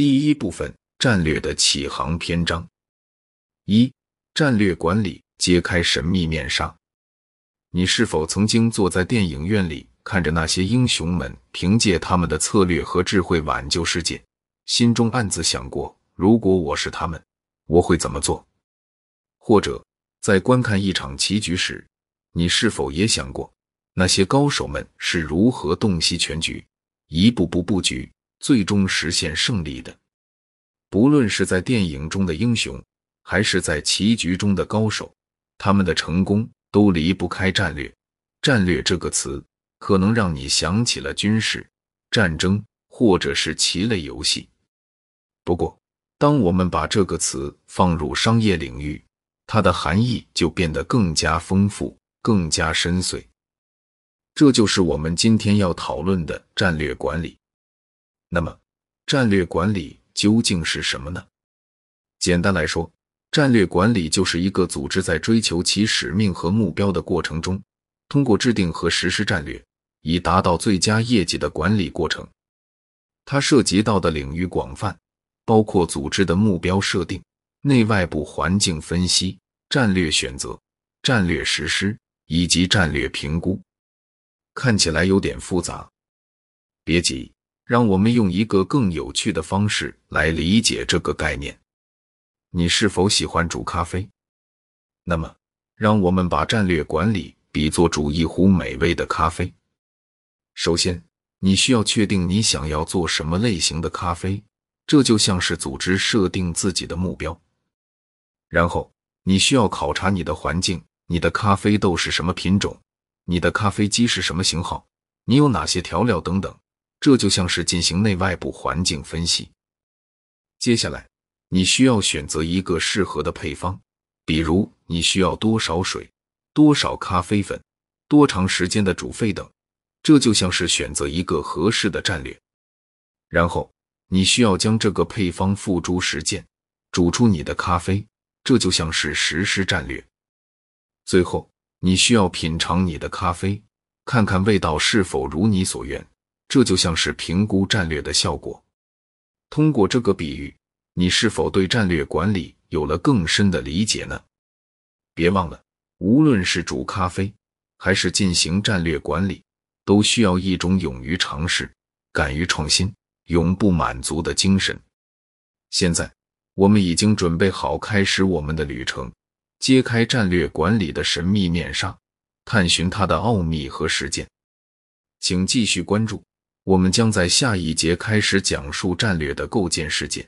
第一部分：战略的起航篇章。一、战略管理揭开神秘面纱。你是否曾经坐在电影院里，看着那些英雄们凭借他们的策略和智慧挽救世界，心中暗自想过：如果我是他们，我会怎么做？或者，在观看一场棋局时，你是否也想过，那些高手们是如何洞悉全局，一步步布局？最终实现胜利的，不论是在电影中的英雄，还是在棋局中的高手，他们的成功都离不开战略。战略这个词，可能让你想起了军事、战争，或者是棋类游戏。不过，当我们把这个词放入商业领域，它的含义就变得更加丰富、更加深邃。这就是我们今天要讨论的战略管理。那么，战略管理究竟是什么呢？简单来说，战略管理就是一个组织在追求其使命和目标的过程中，通过制定和实施战略，以达到最佳业绩的管理过程。它涉及到的领域广泛，包括组织的目标设定、内外部环境分析、战略选择、战略实施以及战略评估。看起来有点复杂，别急。让我们用一个更有趣的方式来理解这个概念。你是否喜欢煮咖啡？那么，让我们把战略管理比作煮一壶美味的咖啡。首先，你需要确定你想要做什么类型的咖啡，这就像是组织设定自己的目标。然后，你需要考察你的环境，你的咖啡豆是什么品种，你的咖啡机是什么型号，你有哪些调料等等。这就像是进行内外部环境分析。接下来，你需要选择一个适合的配方，比如你需要多少水、多少咖啡粉、多长时间的煮沸等。这就像是选择一个合适的战略。然后，你需要将这个配方付诸实践，煮出你的咖啡。这就像是实施战略。最后，你需要品尝你的咖啡，看看味道是否如你所愿。这就像是评估战略的效果。通过这个比喻，你是否对战略管理有了更深的理解呢？别忘了，无论是煮咖啡，还是进行战略管理，都需要一种勇于尝试、敢于创新、永不满足的精神。现在，我们已经准备好开始我们的旅程，揭开战略管理的神秘面纱，探寻它的奥秘和实践。请继续关注。我们将在下一节开始讲述战略的构建事件。